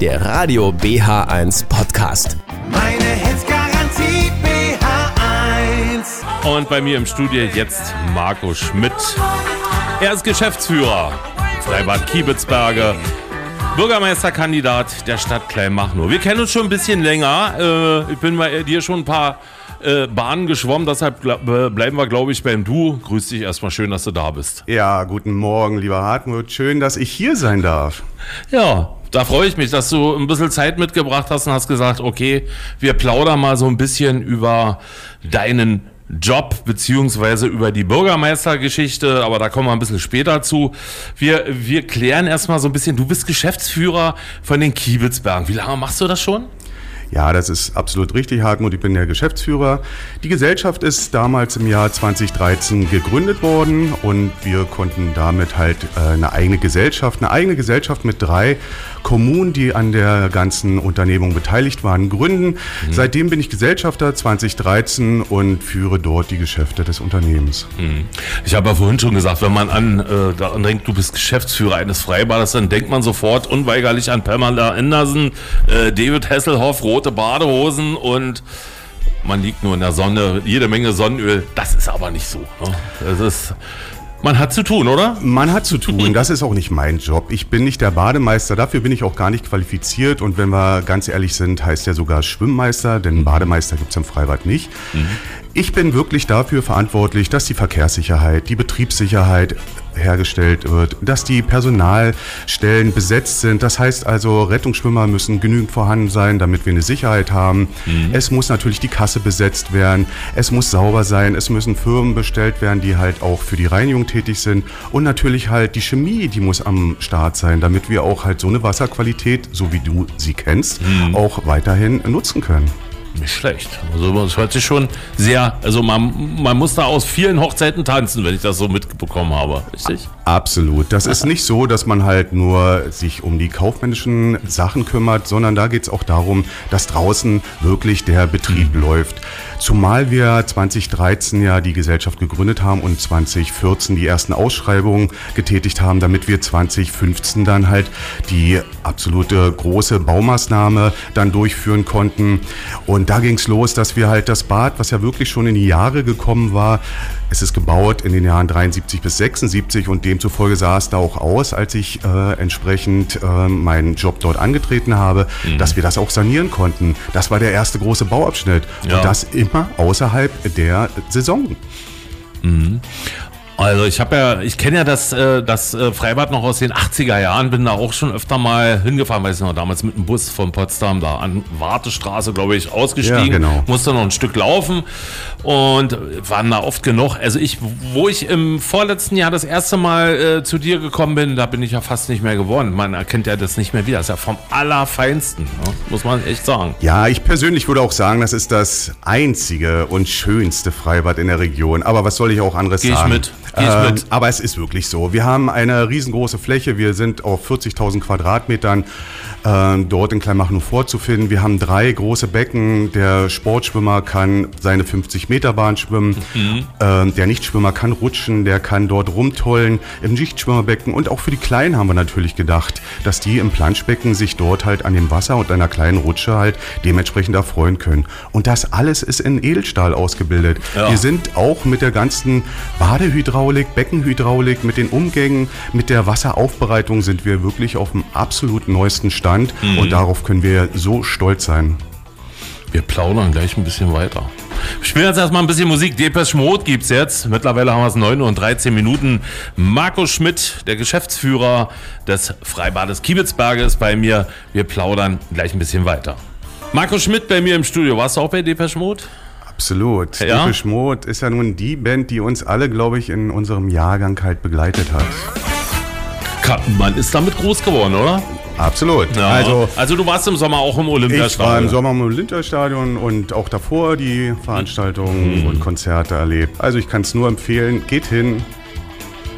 der Radio BH1 Podcast. Meine Hits Garantie BH1. Und bei mir im Studio jetzt Marco Schmidt. Er ist Geschäftsführer Freibad Kiebitzberge, Bürgermeisterkandidat der Stadt Kleinmachnow. Wir kennen uns schon ein bisschen länger. Äh, ich bin bei dir schon ein paar äh, Bahnen geschwommen, deshalb bleiben wir, glaube ich, beim Du. Grüß dich erstmal, schön, dass du da bist. Ja, guten Morgen, lieber Hartmut. Schön, dass ich hier sein darf. Ja, da freue ich mich, dass du ein bisschen Zeit mitgebracht hast und hast gesagt, okay, wir plaudern mal so ein bisschen über deinen Job beziehungsweise über die Bürgermeistergeschichte, aber da kommen wir ein bisschen später zu. Wir, wir klären erstmal so ein bisschen, du bist Geschäftsführer von den Kiebitzbergen. Wie lange machst du das schon? Ja, das ist absolut richtig, Hartmut. Ich bin der Geschäftsführer. Die Gesellschaft ist damals im Jahr 2013 gegründet worden und wir konnten damit halt äh, eine eigene Gesellschaft, eine eigene Gesellschaft mit drei Kommunen, die an der ganzen Unternehmung beteiligt waren, gründen. Mhm. Seitdem bin ich Gesellschafter 2013 und führe dort die Geschäfte des Unternehmens. Mhm. Ich habe ja vorhin schon gesagt, wenn man an äh, daran denkt, du bist Geschäftsführer eines Freibades, dann denkt man sofort unweigerlich an Pamela Anderson, äh, David Hasselhoff, Roth rote Badehosen und man liegt nur in der Sonne, jede Menge Sonnenöl. Das ist aber nicht so. Ne? Das ist. Man hat zu tun, oder? Man hat zu tun. Das ist auch nicht mein Job. Ich bin nicht der Bademeister. Dafür bin ich auch gar nicht qualifiziert. Und wenn wir ganz ehrlich sind, heißt er sogar Schwimmmeister, denn Bademeister gibt es im Freibad nicht. Mhm. Ich bin wirklich dafür verantwortlich, dass die Verkehrssicherheit, die Betriebssicherheit hergestellt wird, dass die Personalstellen besetzt sind. Das heißt also, Rettungsschwimmer müssen genügend vorhanden sein, damit wir eine Sicherheit haben. Mhm. Es muss natürlich die Kasse besetzt werden. Es muss sauber sein. Es müssen Firmen bestellt werden, die halt auch für die Reinigung tätig sind. Und natürlich halt die Chemie, die muss am Start sein, damit wir auch halt so eine Wasserqualität, so wie du sie kennst, mhm. auch weiterhin nutzen können. Nicht schlecht. Also es hört sich schon sehr, also man, man muss da aus vielen Hochzeiten tanzen, wenn ich das so mitbekommen habe, richtig? Absolut. Das ist nicht so, dass man halt nur sich um die kaufmännischen Sachen kümmert, sondern da geht es auch darum, dass draußen wirklich der Betrieb mhm. läuft. Zumal wir 2013 ja die Gesellschaft gegründet haben und 2014 die ersten Ausschreibungen getätigt haben, damit wir 2015 dann halt die absolute große Baumaßnahme dann durchführen konnten. Und da ging es los, dass wir halt das Bad, was ja wirklich schon in die Jahre gekommen war, es ist gebaut in den Jahren 73 bis 76 und demzufolge sah es da auch aus, als ich äh, entsprechend äh, meinen Job dort angetreten habe, mhm. dass wir das auch sanieren konnten. Das war der erste große Bauabschnitt ja. und das immer außerhalb der Saison. Mhm. Also ich habe ja, ich kenne ja das, äh, das äh, Freibad noch aus den 80er Jahren, bin da auch schon öfter mal hingefahren, weiß ich noch, damals mit dem Bus von Potsdam da an Wartestraße, glaube ich, ausgestiegen, ja, genau. musste noch ein Stück laufen und waren da oft genug. Also ich, wo ich im vorletzten Jahr das erste Mal äh, zu dir gekommen bin, da bin ich ja fast nicht mehr geworden. Man erkennt ja das nicht mehr wieder. Das ist ja vom Allerfeinsten, ne? muss man echt sagen. Ja, ich persönlich würde auch sagen, das ist das einzige und schönste Freibad in der Region. Aber was soll ich auch anderes Geh sagen? Ich mit. Ähm, aber es ist wirklich so. Wir haben eine riesengroße Fläche. Wir sind auf 40.000 Quadratmetern dort in Kleinmachnow vorzufinden. Wir haben drei große Becken. Der Sportschwimmer kann seine 50-Meter-Bahn schwimmen. Mhm. Äh, der Nichtschwimmer kann rutschen. Der kann dort rumtollen im Schichtschwimmerbecken. Und auch für die Kleinen haben wir natürlich gedacht, dass die im Planschbecken sich dort halt an dem Wasser und einer kleinen Rutsche halt dementsprechend erfreuen können. Und das alles ist in Edelstahl ausgebildet. Ja. Wir sind auch mit der ganzen Badehydraulik, Beckenhydraulik, mit den Umgängen, mit der Wasseraufbereitung sind wir wirklich auf dem absolut neuesten Stand. Stand mhm. und darauf können wir so stolz sein. Wir plaudern gleich ein bisschen weiter. Wir spielen jetzt erstmal ein bisschen Musik. Depeche Mode gibt es jetzt. Mittlerweile haben wir es 9 und 13 Minuten. Marco Schmidt, der Geschäftsführer des Freibades Kiebitzberge, ist bei mir. Wir plaudern gleich ein bisschen weiter. Marco Schmidt bei mir im Studio. Warst du auch bei Depeche Mode? Absolut. Ja? Depeche Mode ist ja nun die Band, die uns alle, glaube ich, in unserem Jahrgang halt begleitet hat. Man ist damit groß geworden, oder? Absolut. Ja. Also, also du warst im Sommer auch im Olympiastadion. Ich war im Sommer im Olympiastadion und auch davor die Veranstaltungen mhm. und Konzerte erlebt. Also ich kann es nur empfehlen, geht hin.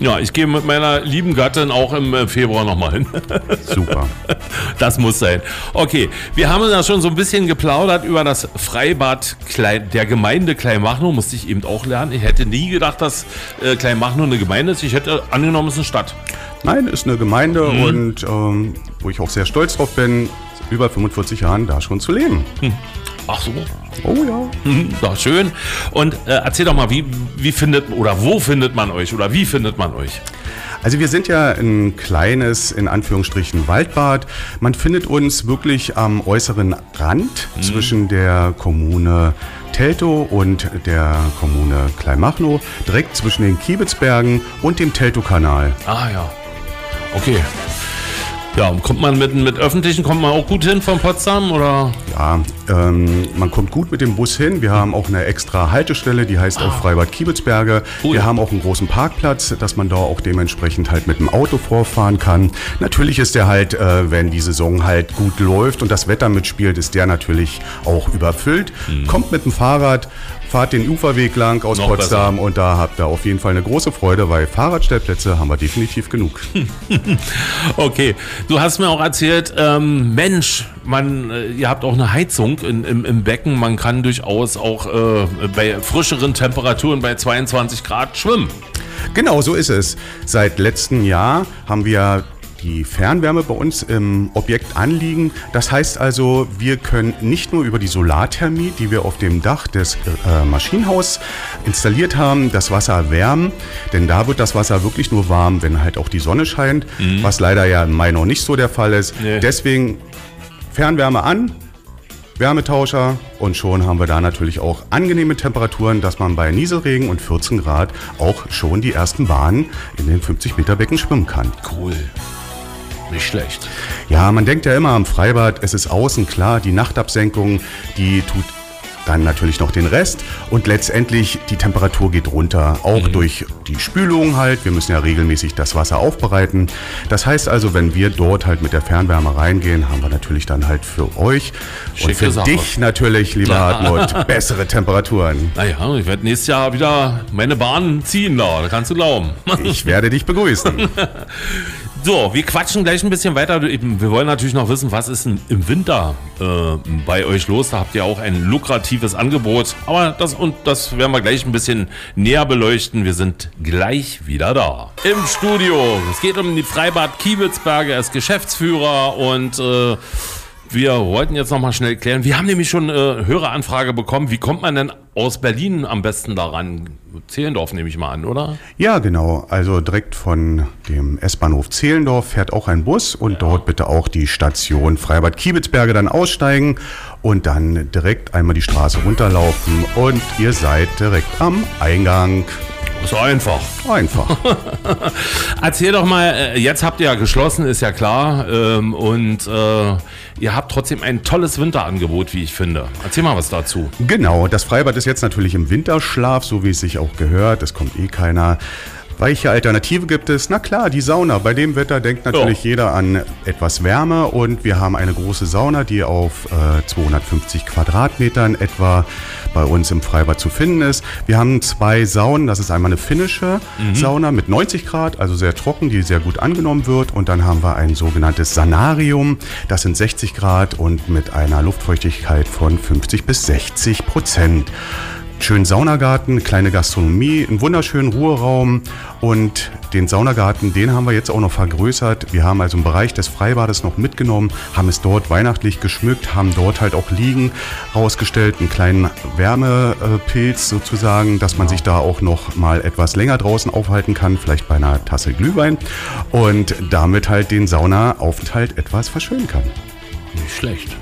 Ja, ich gehe mit meiner lieben Gattin auch im äh, Februar nochmal hin. Super. Das muss sein. Okay, wir haben ja schon so ein bisschen geplaudert über das Freibad der Gemeinde Kleinmachnow. Musste ich eben auch lernen. Ich hätte nie gedacht, dass äh, Kleinmachnow eine Gemeinde ist. Ich hätte angenommen, es ist eine Stadt. Nein, ist eine Gemeinde mhm. und ähm, wo ich auch sehr stolz drauf bin. über 45 Jahren da schon zu leben. Ach so. Oh ja. Hm, Doch, schön. Und äh, erzähl doch mal, wie, wie findet oder wo findet man euch oder wie findet man euch? Also wir sind ja ein kleines, in Anführungsstrichen, Waldbad. Man findet uns wirklich am äußeren Rand zwischen der Kommune Teltow und der Kommune Kleinmachnow, direkt zwischen den Kiebitzbergen und dem Teltow-Kanal. Ah ja. Okay. Ja, und kommt man mit, mit öffentlichen, kommt man auch gut hin von Potsdam oder? Ja, ähm, man kommt gut mit dem Bus hin. Wir haben auch eine extra Haltestelle, die heißt auch Freibad Kiebitzberge. Cool. Wir haben auch einen großen Parkplatz, dass man da auch dementsprechend halt mit dem Auto vorfahren kann. Natürlich ist der halt, äh, wenn die Saison halt gut läuft und das Wetter mitspielt, ist der natürlich auch überfüllt. Mhm. Kommt mit dem Fahrrad, fahrt den Uferweg lang aus Noch Potsdam und da habt ihr auf jeden Fall eine große Freude, weil Fahrradstellplätze haben wir definitiv genug. Okay, du hast mir auch erzählt, ähm, Mensch, man, äh, ihr habt auch eine Heizung in, im, im Becken. Man kann durchaus auch äh, bei frischeren Temperaturen bei 22 Grad schwimmen. Genau, so ist es. Seit letztem Jahr haben wir die Fernwärme bei uns im Objekt anliegen. Das heißt also, wir können nicht nur über die Solarthermie, die wir auf dem Dach des äh, Maschinenhaus installiert haben, das Wasser wärmen. Denn da wird das Wasser wirklich nur warm, wenn halt auch die Sonne scheint, was leider ja im Mai noch nicht so der Fall ist. Nee. Deswegen Fernwärme an, Wärmetauscher und schon haben wir da natürlich auch angenehme Temperaturen, dass man bei Nieselregen und 14 Grad auch schon die ersten Bahnen in den 50 Meter Becken schwimmen kann. Cool. Nicht schlecht. Ja, man denkt ja immer am Freibad, es ist außen klar, die Nachtabsenkung, die tut dann natürlich noch den Rest und letztendlich die Temperatur geht runter, auch durch die Spülung halt. Wir müssen ja regelmäßig das Wasser aufbereiten. Das heißt also, wenn wir dort halt mit der Fernwärme reingehen, haben wir natürlich dann halt für euch und Schicke für Sache. dich natürlich, lieber. Hartmut, bessere Temperaturen. Naja, ich werde nächstes Jahr wieder meine Bahn ziehen da, da kannst du glauben. Ich werde dich begrüßen. So, wir quatschen gleich ein bisschen weiter. Wir wollen natürlich noch wissen, was ist denn im Winter äh, bei euch los? Da habt ihr auch ein lukratives Angebot. Aber das und das werden wir gleich ein bisschen näher beleuchten. Wir sind gleich wieder da. Im Studio. Es geht um die Freibad Kiebitzberge. Er ist Geschäftsführer und äh, wir wollten jetzt noch mal schnell klären. Wir haben nämlich schon äh, Höreranfrage bekommen. Wie kommt man denn aus Berlin am besten daran? Zehlendorf nehme ich mal an, oder? Ja, genau. Also direkt von dem S-Bahnhof Zehlendorf fährt auch ein Bus und dort bitte auch die Station Freibad Kiebitzberge dann aussteigen und dann direkt einmal die Straße runterlaufen und ihr seid direkt am Eingang. Ist einfach. Einfach. Erzähl doch mal, äh, jetzt habt ihr ja geschlossen, ist ja klar. ähm, Und äh, ihr habt trotzdem ein tolles Winterangebot, wie ich finde. Erzähl mal was dazu. Genau, das Freibad ist jetzt natürlich im Winterschlaf, so wie es sich auch gehört. Es kommt eh keiner. Welche Alternative gibt es? Na klar, die Sauna. Bei dem Wetter denkt natürlich Ja. jeder an etwas Wärme und wir haben eine große Sauna, die auf äh, 250 Quadratmetern etwa bei uns im Freibad zu finden ist. Wir haben zwei Saunen. Das ist einmal eine finnische Sauna mit 90 Grad, also sehr trocken, die sehr gut angenommen wird. Und dann haben wir ein sogenanntes Sanarium. Das sind 60 Grad und mit einer Luftfeuchtigkeit von 50 bis 60 Prozent schönen Saunagarten, kleine Gastronomie, einen wunderschönen Ruheraum und den Saunagarten, den haben wir jetzt auch noch vergrößert. Wir haben also einen Bereich des Freibades noch mitgenommen, haben es dort weihnachtlich geschmückt, haben dort halt auch Liegen rausgestellt, einen kleinen Wärmepilz sozusagen, dass man sich da auch noch mal etwas länger draußen aufhalten kann, vielleicht bei einer Tasse Glühwein und damit halt den Saunaaufenthalt etwas verschönen kann. Nicht schlecht.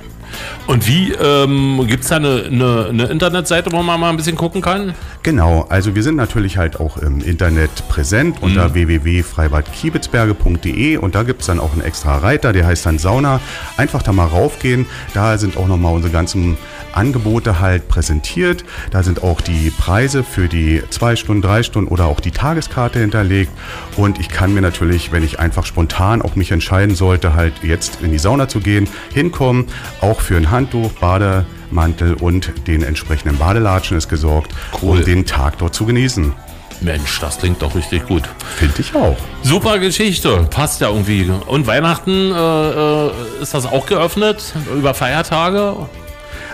Und wie, ähm, gibt es da eine, eine, eine Internetseite, wo man mal ein bisschen gucken kann? Genau, also wir sind natürlich halt auch im Internet präsent unter www.freibadkiebitzberge.de und da gibt es dann auch einen extra Reiter, der heißt dann Sauna. Einfach da mal raufgehen, da sind auch nochmal unsere ganzen Angebote halt präsentiert. Da sind auch die Preise für die zwei Stunden, drei Stunden oder auch die Tageskarte hinterlegt. Und ich kann mir natürlich, wenn ich einfach spontan auch mich entscheiden sollte, halt jetzt in die Sauna zu gehen, hinkommen. Auch für ein Handtuch, Bademantel und den entsprechenden Badelatschen ist gesorgt, Cool. um den Tag dort zu genießen. Mensch, das klingt doch richtig gut. Finde ich auch. Super Geschichte, passt ja irgendwie. Und Weihnachten, äh, äh, ist das auch geöffnet über Feiertage?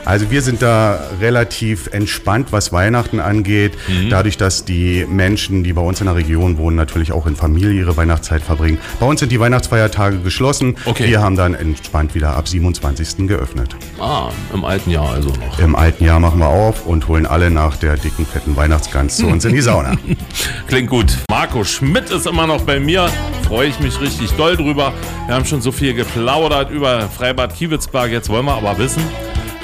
Also wir sind da relativ entspannt, was Weihnachten angeht. Mhm. Dadurch, dass die Menschen, die bei uns in der Region wohnen, natürlich auch in Familie ihre Weihnachtszeit verbringen. Bei uns sind die Weihnachtsfeiertage geschlossen. Okay. Wir haben dann entspannt wieder ab 27. geöffnet. Ah, im alten Jahr also noch. Im alten Jahr machen wir auf und holen alle nach der dicken, fetten Weihnachtsgans zu uns in die Sauna. Klingt gut. Marco Schmidt ist immer noch bei mir. Freue ich mich richtig doll drüber. Wir haben schon so viel geplaudert über Freibad Kiewitzberg. Jetzt wollen wir aber wissen,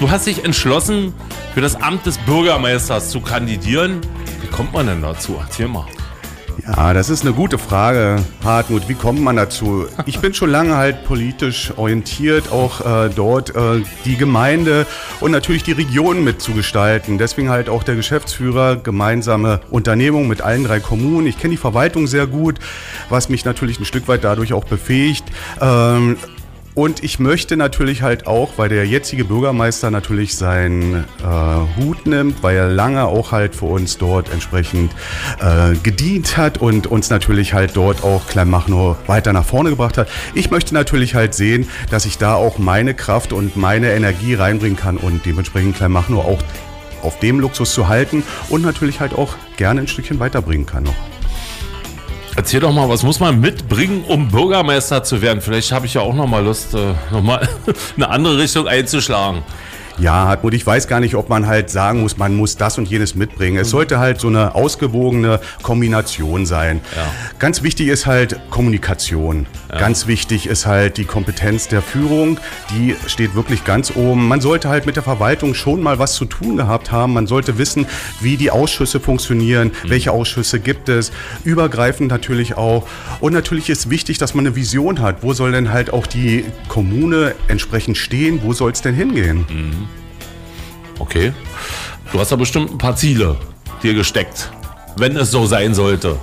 du hast dich entschlossen, für das Amt des Bürgermeisters zu kandidieren. Wie kommt man denn dazu? Erzähl mal. Ja, das ist eine gute Frage, Hartmut. Wie kommt man dazu? Ich bin schon lange halt politisch orientiert, auch äh, dort äh, die Gemeinde und natürlich die Region mitzugestalten. Deswegen halt auch der Geschäftsführer, gemeinsame Unternehmung mit allen drei Kommunen. Ich kenne die Verwaltung sehr gut, was mich natürlich ein Stück weit dadurch auch befähigt. Ähm, und ich möchte natürlich halt auch, weil der jetzige Bürgermeister natürlich seinen äh, Hut nimmt, weil er lange auch halt für uns dort entsprechend äh, gedient hat und uns natürlich halt dort auch Kleinmachnow weiter nach vorne gebracht hat. Ich möchte natürlich halt sehen, dass ich da auch meine Kraft und meine Energie reinbringen kann und dementsprechend Kleinmachnow auch auf dem Luxus zu halten und natürlich halt auch gerne ein Stückchen weiterbringen kann noch. Erzähl doch mal, was muss man mitbringen, um Bürgermeister zu werden? Vielleicht habe ich ja auch noch mal Lust, äh, noch mal eine andere Richtung einzuschlagen. Ja, Hartmut, ich weiß gar nicht, ob man halt sagen muss, man muss das und jenes mitbringen. Es sollte halt so eine ausgewogene Kombination sein. Ja. Ganz wichtig ist halt Kommunikation. Ganz wichtig ist halt die Kompetenz der Führung. Die steht wirklich ganz oben. Man sollte halt mit der Verwaltung schon mal was zu tun gehabt haben. Man sollte wissen, wie die Ausschüsse funktionieren, welche Ausschüsse gibt es. Übergreifend natürlich auch. Und natürlich ist wichtig, dass man eine Vision hat. Wo soll denn halt auch die Kommune entsprechend stehen? Wo soll es denn hingehen? Okay. Du hast da bestimmt ein paar Ziele dir gesteckt, wenn es so sein sollte.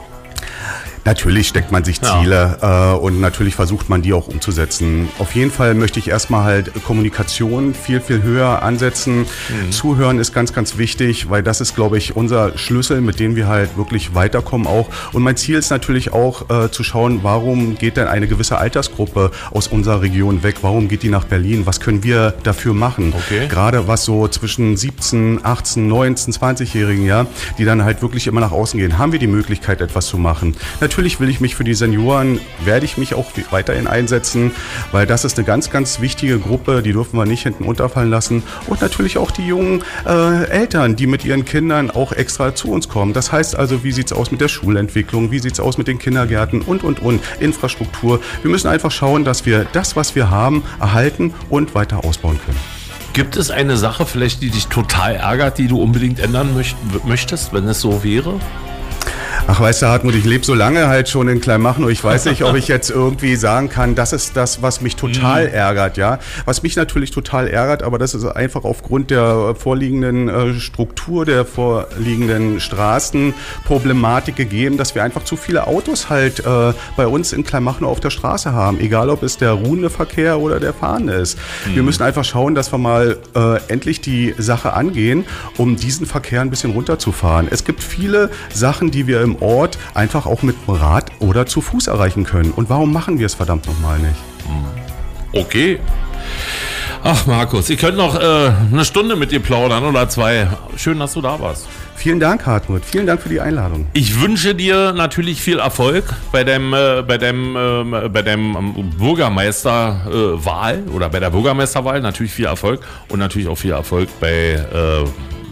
Natürlich steckt man sich Ja. Ziele äh, und natürlich versucht man die auch umzusetzen. Auf jeden Fall möchte ich erstmal halt Kommunikation viel, viel höher ansetzen. Zuhören ist ganz, ganz wichtig, weil das ist, glaube ich, unser Schlüssel, mit dem wir halt wirklich weiterkommen auch. Und mein Ziel ist natürlich auch äh, zu schauen, warum geht denn eine gewisse Altersgruppe aus unserer Region weg? Warum geht die nach Berlin? Was können wir dafür machen? Okay. Gerade was so zwischen 17, 18, 19, 20-Jährigen, ja, die dann halt wirklich immer nach außen gehen. Haben wir die Möglichkeit, etwas zu machen? Natürlich will ich mich für die Senioren, werde ich mich auch weiterhin einsetzen, weil das ist eine ganz, ganz wichtige Gruppe, die dürfen wir nicht hinten unterfallen lassen. Und natürlich auch die jungen äh, Eltern, die mit ihren Kindern auch extra zu uns kommen. Das heißt also, wie sieht's aus mit der Schulentwicklung? Wie sieht's aus mit den Kindergärten? Und, und, und. Infrastruktur. Wir müssen einfach schauen, dass wir das, was wir haben, erhalten und weiter ausbauen können. Gibt es eine Sache vielleicht, die dich total ärgert, die du unbedingt ändern möcht möchtest, wenn es so wäre? Ach, weißt du, Hartmut, ich lebe so lange halt schon in Kleinmachnow. Ich weiß nicht, ob ich jetzt irgendwie sagen kann, das ist das, was mich total ärgert, ja. Was mich natürlich total ärgert, aber das ist einfach aufgrund der vorliegenden äh, Struktur, der vorliegenden Straßenproblematik gegeben, dass wir einfach zu viele Autos halt äh, bei uns in Kleinmachnow auf der Straße haben. Egal, ob es der ruhende Verkehr oder der fahrende ist. Wir müssen einfach schauen, dass wir mal äh, endlich die Sache angehen, um diesen Verkehr ein bisschen runterzufahren. Es gibt viele Sachen, die wir im Ort einfach auch mit dem Rad oder zu Fuß erreichen können. Und warum machen wir es verdammt nochmal nicht? Okay. Ach, Markus, ich könnte noch äh, eine Stunde mit dir plaudern oder zwei. Schön, dass du da warst. Vielen Dank, Hartmut. Vielen Dank für die Einladung. Ich wünsche dir natürlich viel Erfolg bei deinem, äh, bei deinem, ähm, bei deinem ähm, Bürgermeisterwahl äh, oder bei der Bürgermeisterwahl. Natürlich viel Erfolg und natürlich auch viel Erfolg bei, äh,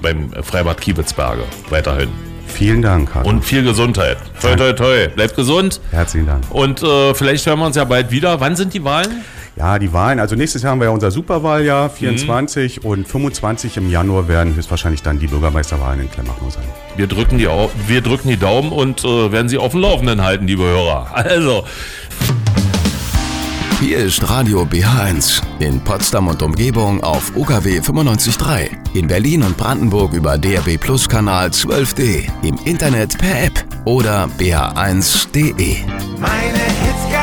beim Freibad Kiewitzberge weiterhin. Vielen Dank, Hartmut. Und viel Gesundheit. Toi, toi, toi. Bleib gesund. Herzlichen Dank. Und äh, vielleicht hören wir uns ja bald wieder. Wann sind die Wahlen? Ja, die Wahlen, also nächstes Jahr haben wir ja unser Superwahljahr, 24 und 25 im Januar werden höchstwahrscheinlich dann die Bürgermeisterwahlen in Klemmachnow sein. Wir drücken die, wir drücken die Daumen und äh, werden Sie auf dem Laufenden halten, liebe Hörer. Also, Hier ist Radio BH1 in Potsdam und Umgebung auf UKW 95.3. In Berlin und Brandenburg über DRB Plus Kanal 12D. Im Internet per App oder bh1.de. Meine Hits